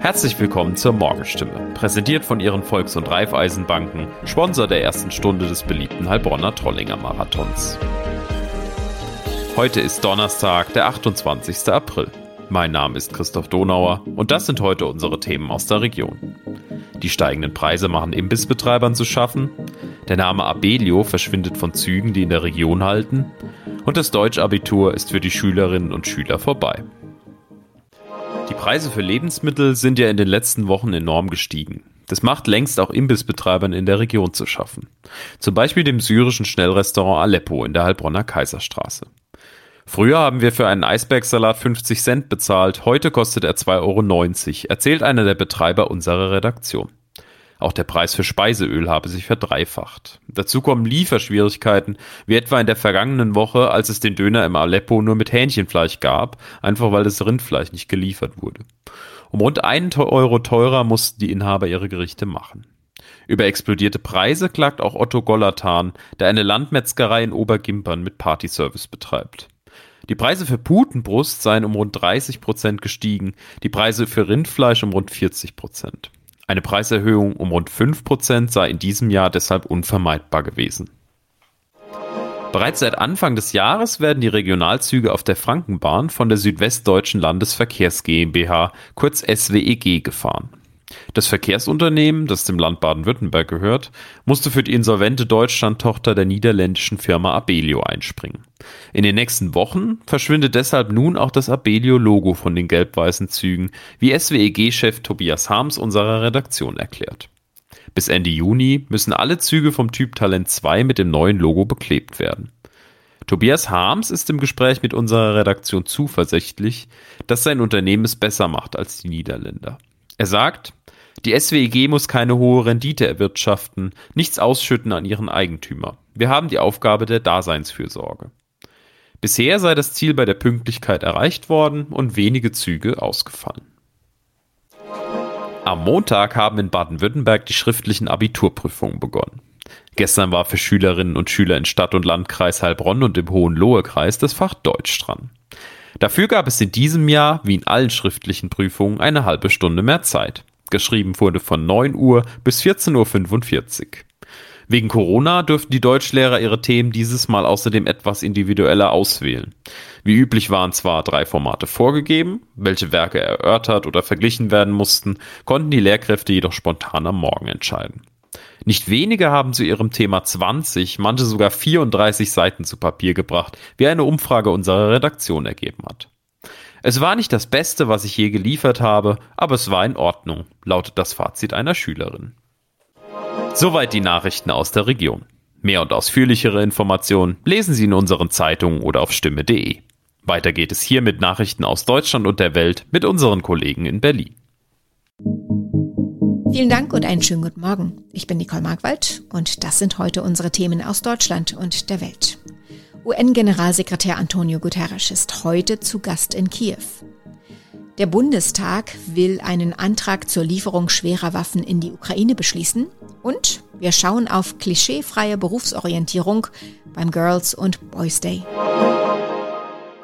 Herzlich willkommen zur Morgenstimme, präsentiert von Ihren Volks- und Raiffeisenbanken, Sponsor der ersten Stunde des beliebten Heilbronner Trollinger Marathons. Heute ist Donnerstag, der 28. April. Mein Name ist Christoph Donauer und das sind heute unsere Themen aus der Region. Die steigenden Preise machen Imbissbetreibern zu schaffen, der Name Abelio verschwindet von Zügen, die in der Region halten, und das Deutschabitur ist für die Schülerinnen und Schüler vorbei. Die Preise für Lebensmittel sind ja in den letzten Wochen enorm gestiegen. Das macht längst auch Imbissbetreibern in der Region zu schaffen. Zum Beispiel dem syrischen Schnellrestaurant Aleppo in der Heilbronner Kaiserstraße. Früher haben wir für einen Eisbergsalat 50 Cent bezahlt, heute kostet er 2,90 Euro, erzählt einer der Betreiber unserer Redaktion. Auch der Preis für Speiseöl habe sich verdreifacht. Dazu kommen Lieferschwierigkeiten, wie etwa in der vergangenen Woche, als es den Döner im Aleppo nur mit Hähnchenfleisch gab, einfach weil das Rindfleisch nicht geliefert wurde. Um rund einen Euro teurer mussten die Inhaber ihre Gerichte machen. Über explodierte Preise klagt auch Otto Gollertan, der eine Landmetzgerei in Obergimpern mit Partyservice betreibt. Die Preise für Putenbrust seien um rund 30 Prozent gestiegen, die Preise für Rindfleisch um rund 40 Prozent. Eine Preiserhöhung um rund 5% sei in diesem Jahr deshalb unvermeidbar gewesen. Bereits seit Anfang des Jahres werden die Regionalzüge auf der Frankenbahn von der Südwestdeutschen Landesverkehrs GmbH, kurz SWEG, gefahren. Das Verkehrsunternehmen, das dem Land Baden-Württemberg gehört, musste für die insolvente Deutschland-Tochter der niederländischen Firma Abelio einspringen. In den nächsten Wochen verschwindet deshalb nun auch das Abelio-Logo von den gelb-weißen Zügen, wie SWEG-Chef Tobias Harms unserer Redaktion erklärt. Bis Ende Juni müssen alle Züge vom Typ Talent 2 mit dem neuen Logo beklebt werden. Tobias Harms ist im Gespräch mit unserer Redaktion zuversichtlich, dass sein Unternehmen es besser macht als die Niederländer. Er sagt, die SWEG muss keine hohe Rendite erwirtschaften, nichts ausschütten an ihren Eigentümer. Wir haben die Aufgabe der Daseinsfürsorge. Bisher sei das Ziel bei der Pünktlichkeit erreicht worden und wenige Züge ausgefallen. Am Montag haben in Baden-Württemberg die schriftlichen Abiturprüfungen begonnen. Gestern war für Schülerinnen und Schüler in Stadt und Landkreis Heilbronn und im Hohenlohe-Kreis das Fach Deutsch dran. Dafür gab es in diesem Jahr, wie in allen schriftlichen Prüfungen, eine halbe Stunde mehr Zeit. Geschrieben wurde von 9 Uhr bis 14.45 Uhr. Wegen Corona dürften die Deutschlehrer ihre Themen dieses Mal außerdem etwas individueller auswählen. Wie üblich waren zwar drei Formate vorgegeben, welche Werke erörtert oder verglichen werden mussten, konnten die Lehrkräfte jedoch spontan am Morgen entscheiden. Nicht wenige haben zu ihrem Thema 20, manche sogar 34 Seiten zu Papier gebracht, wie eine Umfrage unserer Redaktion ergeben hat. Es war nicht das Beste, was ich je geliefert habe, aber es war in Ordnung, lautet das Fazit einer Schülerin. Soweit die Nachrichten aus der Region. Mehr und ausführlichere Informationen lesen Sie in unseren Zeitungen oder auf stimme.de. Weiter geht es hier mit Nachrichten aus Deutschland und der Welt mit unseren Kollegen in Berlin. Vielen Dank und einen schönen guten Morgen. Ich bin Nicole Markwald und das sind heute unsere Themen aus Deutschland und der Welt. UN-Generalsekretär Antonio Guterres ist heute zu Gast in Kiew. Der Bundestag will einen Antrag zur Lieferung schwerer Waffen in die Ukraine beschließen und wir schauen auf klischeefreie Berufsorientierung beim Girls und Boys Day.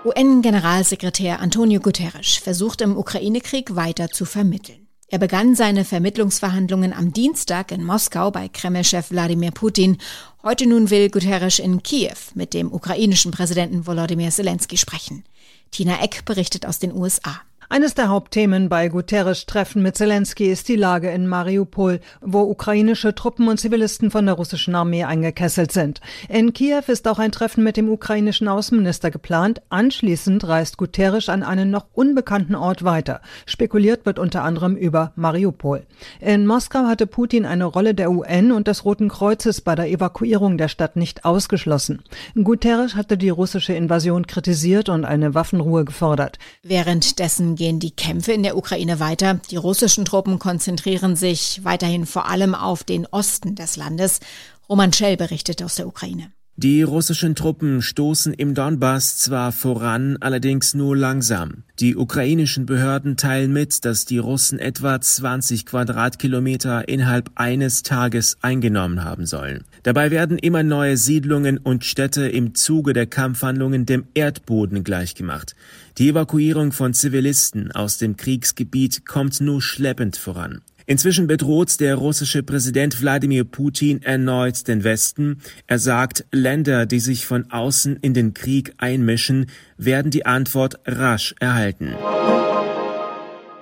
UN-Generalsekretär Antonio Guterres versucht im Ukraine-Krieg weiter zu vermitteln. Er begann seine Vermittlungsverhandlungen am Dienstag in Moskau bei Kremlchef Wladimir Putin. Heute nun will Guterres in Kiew mit dem ukrainischen Präsidenten Volodymyr Zelensky sprechen. Tina Eck berichtet aus den USA. Eines der Hauptthemen bei Guterres Treffen mit Zelensky ist die Lage in Mariupol, wo ukrainische Truppen und Zivilisten von der russischen Armee eingekesselt sind. In Kiew ist auch ein Treffen mit dem ukrainischen Außenminister geplant. Anschließend reist Guterres an einen noch unbekannten Ort weiter. Spekuliert wird unter anderem über Mariupol. In Moskau hatte Putin eine Rolle der UN und des Roten Kreuzes bei der Evakuierung der Stadt nicht ausgeschlossen. Guterres hatte die russische Invasion kritisiert und eine Waffenruhe gefordert. Währenddessen gehen die Kämpfe in der Ukraine weiter. Die russischen Truppen konzentrieren sich weiterhin vor allem auf den Osten des Landes. Roman Schell berichtet aus der Ukraine. Die russischen Truppen stoßen im Donbass zwar voran, allerdings nur langsam. Die ukrainischen Behörden teilen mit, dass die Russen etwa 20 Quadratkilometer innerhalb eines Tages eingenommen haben sollen. Dabei werden immer neue Siedlungen und Städte im Zuge der Kampfhandlungen dem Erdboden gleichgemacht. Die Evakuierung von Zivilisten aus dem Kriegsgebiet kommt nur schleppend voran. Inzwischen bedroht der russische Präsident Wladimir Putin erneut den Westen. Er sagt, Länder, die sich von außen in den Krieg einmischen, werden die Antwort rasch erhalten.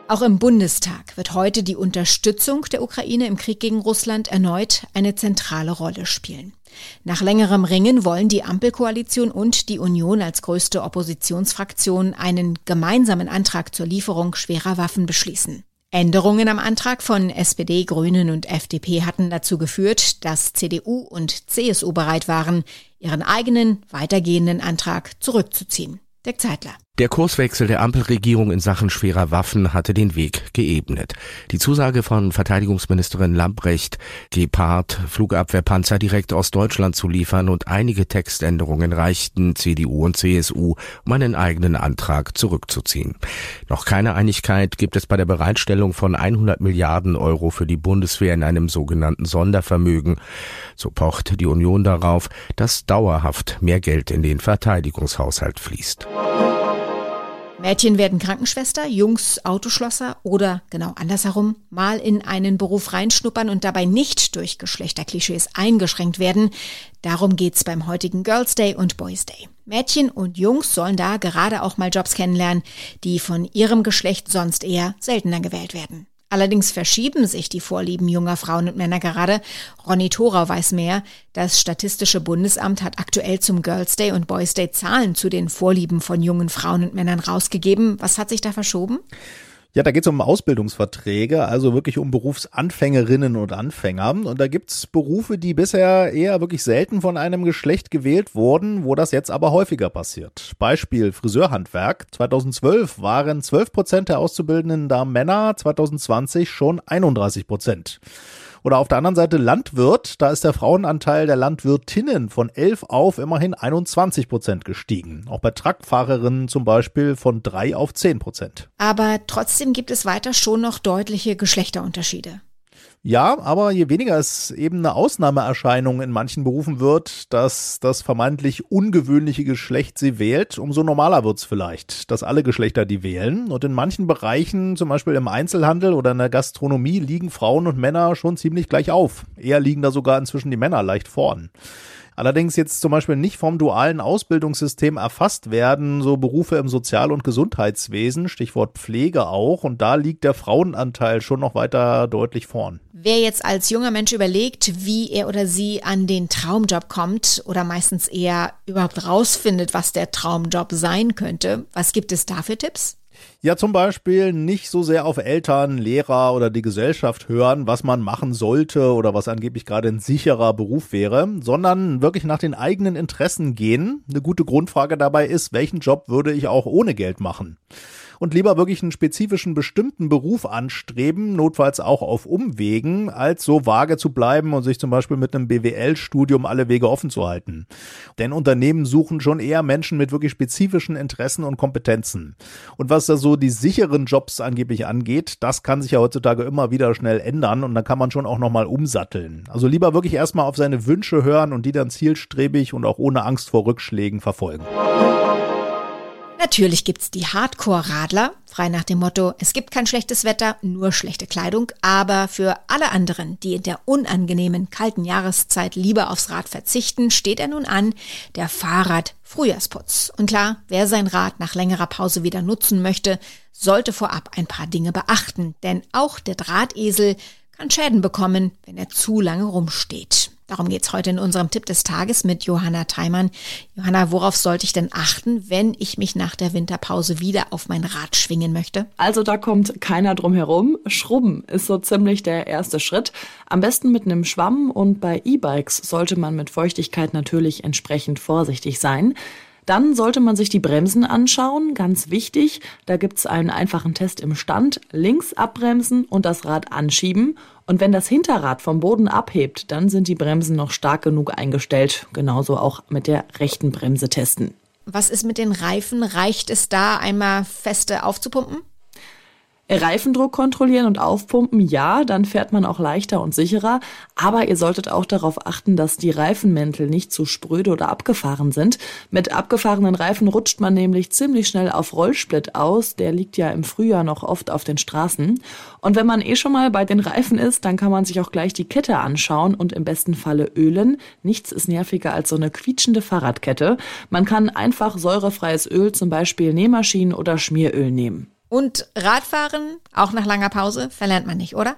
Auch im Bundestag wird heute die Unterstützung der Ukraine im Krieg gegen Russland erneut eine zentrale Rolle spielen. Nach längerem Ringen wollen die Ampelkoalition und die Union als größte Oppositionsfraktion einen gemeinsamen Antrag zur Lieferung schwerer Waffen beschließen. Änderungen am Antrag von SPD, Grünen und FDP hatten dazu geführt, dass CDU und CSU bereit waren, ihren eigenen weitergehenden Antrag zurückzuziehen. Dirk Zeitler. Der Kurswechsel der Ampelregierung in Sachen schwerer Waffen hatte den Weg geebnet. Die Zusage von Verteidigungsministerin Lambrecht, Gepard Flugabwehrpanzer direkt aus Deutschland zu liefern und einige Textänderungen reichten CDU und CSU, um einen eigenen Antrag zurückzuziehen. Noch keine Einigkeit gibt es bei der Bereitstellung von 100 Milliarden Euro für die Bundeswehr in einem sogenannten Sondervermögen. So pocht die Union darauf, dass dauerhaft mehr Geld in den Verteidigungshaushalt fließt. Mädchen werden Krankenschwester, Jungs Autoschlosser oder genau andersherum mal in einen Beruf reinschnuppern und dabei nicht durch Geschlechterklischees eingeschränkt werden. Darum geht's beim heutigen Girls Day und Boys Day. Mädchen und Jungs sollen da gerade auch mal Jobs kennenlernen, die von ihrem Geschlecht sonst eher seltener gewählt werden. Allerdings verschieben sich die Vorlieben junger Frauen und Männer gerade. Ronny Thorau weiß mehr. Das Statistische Bundesamt hat aktuell zum Girls Day und Boys Day Zahlen zu den Vorlieben von jungen Frauen und Männern rausgegeben. Was hat sich da verschoben? Ja, da geht es um Ausbildungsverträge, also wirklich um Berufsanfängerinnen und Anfänger. Und da gibt's Berufe, die bisher eher wirklich selten von einem Geschlecht gewählt wurden, wo das jetzt aber häufiger passiert. Beispiel Friseurhandwerk. 2012 waren 12 Prozent der Auszubildenden da Männer, 2020 schon 31 Prozent. Oder auf der anderen Seite Landwirt, da ist der Frauenanteil der Landwirtinnen von 11 auf immerhin 21 Prozent gestiegen. Auch bei Truckfahrerinnen zum Beispiel von 3 auf 10 Prozent. Aber trotzdem gibt es weiter schon noch deutliche Geschlechterunterschiede. Ja, aber je weniger es eben eine Ausnahmeerscheinung in manchen Berufen wird, dass das vermeintlich ungewöhnliche Geschlecht sie wählt, umso normaler wird's vielleicht, dass alle Geschlechter die wählen. Und in manchen Bereichen, zum Beispiel im Einzelhandel oder in der Gastronomie, liegen Frauen und Männer schon ziemlich gleich auf. Eher liegen da sogar inzwischen die Männer leicht vorn allerdings jetzt zum Beispiel nicht vom dualen Ausbildungssystem erfasst werden, so Berufe im Sozial- und Gesundheitswesen, Stichwort Pflege auch, und da liegt der Frauenanteil schon noch weiter deutlich vorn. Wer jetzt als junger Mensch überlegt, wie er oder sie an den Traumjob kommt oder meistens eher überhaupt rausfindet, was der Traumjob sein könnte, was gibt es da für Tipps? Ja, zum Beispiel nicht so sehr auf Eltern, Lehrer oder die Gesellschaft hören, was man machen sollte oder was angeblich gerade ein sicherer Beruf wäre, sondern wirklich nach den eigenen Interessen gehen. Eine gute Grundfrage dabei ist, welchen Job würde ich auch ohne Geld machen? Und lieber wirklich einen spezifischen bestimmten Beruf anstreben, notfalls auch auf Umwegen, als so vage zu bleiben und sich zum Beispiel mit einem BWL-Studium alle Wege offen zu halten. Denn Unternehmen suchen schon eher Menschen mit wirklich spezifischen Interessen und Kompetenzen. Und was da so die sicheren Jobs angeblich angeht, das kann sich ja heutzutage immer wieder schnell ändern und dann kann man schon auch nochmal umsatteln. Also lieber wirklich erstmal auf seine Wünsche hören und die dann zielstrebig und auch ohne Angst vor Rückschlägen verfolgen. Natürlich gibt's die Hardcore-Radler, frei nach dem Motto, es gibt kein schlechtes Wetter, nur schlechte Kleidung, aber für alle anderen, die in der unangenehmen kalten Jahreszeit lieber aufs Rad verzichten, steht er nun an, der Fahrrad-Frühjahrsputz. Und klar, wer sein Rad nach längerer Pause wieder nutzen möchte, sollte vorab ein paar Dinge beachten, denn auch der Drahtesel kann Schäden bekommen, wenn er zu lange rumsteht. Darum geht's heute in unserem Tipp des Tages mit Johanna Theimann. Johanna, worauf sollte ich denn achten, wenn ich mich nach der Winterpause wieder auf mein Rad schwingen möchte? Also da kommt keiner drum herum. Schrubben ist so ziemlich der erste Schritt. Am besten mit einem Schwamm und bei E-Bikes sollte man mit Feuchtigkeit natürlich entsprechend vorsichtig sein. Dann sollte man sich die Bremsen anschauen, ganz wichtig. Da gibt's einen einfachen Test im Stand. Links abbremsen und das Rad anschieben. Und wenn das Hinterrad vom Boden abhebt, dann sind die Bremsen noch stark genug eingestellt. Genauso auch mit der rechten Bremse testen. Was ist mit den Reifen? Reicht es da einmal feste aufzupumpen? Reifendruck kontrollieren und aufpumpen, ja, dann fährt man auch leichter und sicherer. Aber ihr solltet auch darauf achten, dass die Reifenmäntel nicht zu spröde oder abgefahren sind. Mit abgefahrenen Reifen rutscht man nämlich ziemlich schnell auf Rollsplit aus. Der liegt ja im Frühjahr noch oft auf den Straßen. Und wenn man eh schon mal bei den Reifen ist, dann kann man sich auch gleich die Kette anschauen und im besten Falle ölen. Nichts ist nerviger als so eine quietschende Fahrradkette. Man kann einfach säurefreies Öl, zum Beispiel Nähmaschinen oder Schmieröl nehmen. Und Radfahren, auch nach langer Pause, verlernt man nicht, oder?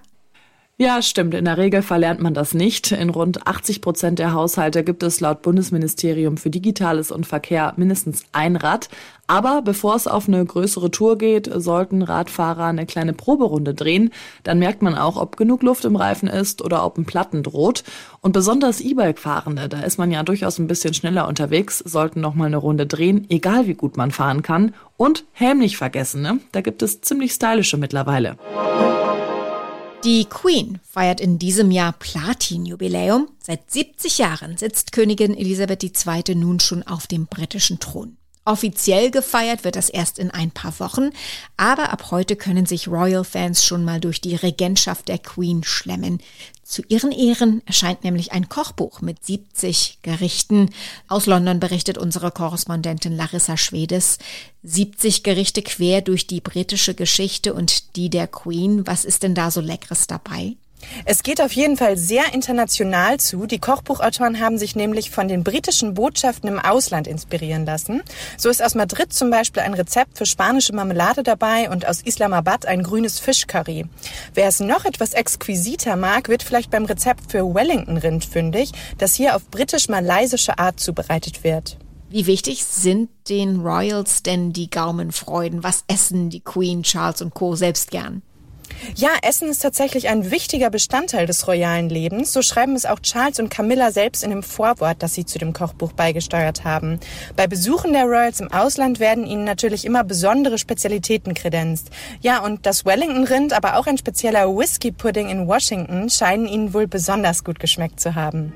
Ja, stimmt. In der Regel verlernt man das nicht. In rund 80 Prozent der Haushalte gibt es laut Bundesministerium für Digitales und Verkehr mindestens ein Rad. Aber bevor es auf eine größere Tour geht, sollten Radfahrer eine kleine Proberunde drehen. Dann merkt man auch, ob genug Luft im Reifen ist oder ob ein Platten droht. Und besonders E-Bike-Fahrende, da ist man ja durchaus ein bisschen schneller unterwegs, sollten noch mal eine Runde drehen, egal wie gut man fahren kann. Und Helm nicht vergessen, ne? Da gibt es ziemlich stylische mittlerweile. Die Queen feiert in diesem Jahr Platin-Jubiläum. Seit 70 Jahren sitzt Königin Elisabeth II. nun schon auf dem britischen Thron. Offiziell gefeiert wird das erst in ein paar Wochen, aber ab heute können sich Royal-Fans schon mal durch die Regentschaft der Queen schlemmen. Zu ihren Ehren erscheint nämlich ein Kochbuch mit 70 Gerichten. Aus London berichtet unsere Korrespondentin Larissa Schwedes. 70 Gerichte quer durch die britische Geschichte und die der Queen. Was ist denn da so Leckeres dabei? Es geht auf jeden Fall sehr international zu. Die Kochbuchautoren haben sich nämlich von den britischen Botschaften im Ausland inspirieren lassen. So ist aus Madrid zum Beispiel ein Rezept für spanische Marmelade dabei und aus Islamabad ein grünes Fischcurry. Wer es noch etwas exquisiter mag, wird vielleicht beim Rezept für Wellington-Rind fündig, das hier auf britisch-malaysische Art zubereitet wird. Wie wichtig sind den Royals denn die Gaumenfreuden? Was essen die Queen, Charles und Co. selbst gern? Ja, Essen ist tatsächlich ein wichtiger Bestandteil des royalen Lebens. So schreiben es auch Charles und Camilla selbst in dem Vorwort, das sie zu dem Kochbuch beigesteuert haben. Bei Besuchen der Royals im Ausland werden ihnen natürlich immer besondere Spezialitäten kredenzt. Ja, und das Wellington-Rind, aber auch ein spezieller Whisky-Pudding in Washington scheinen ihnen wohl besonders gut geschmeckt zu haben.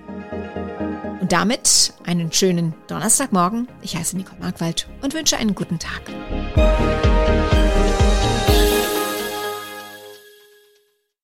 Und damit einen schönen Donnerstagmorgen. Ich heiße Nicole Markwald und wünsche einen guten Tag.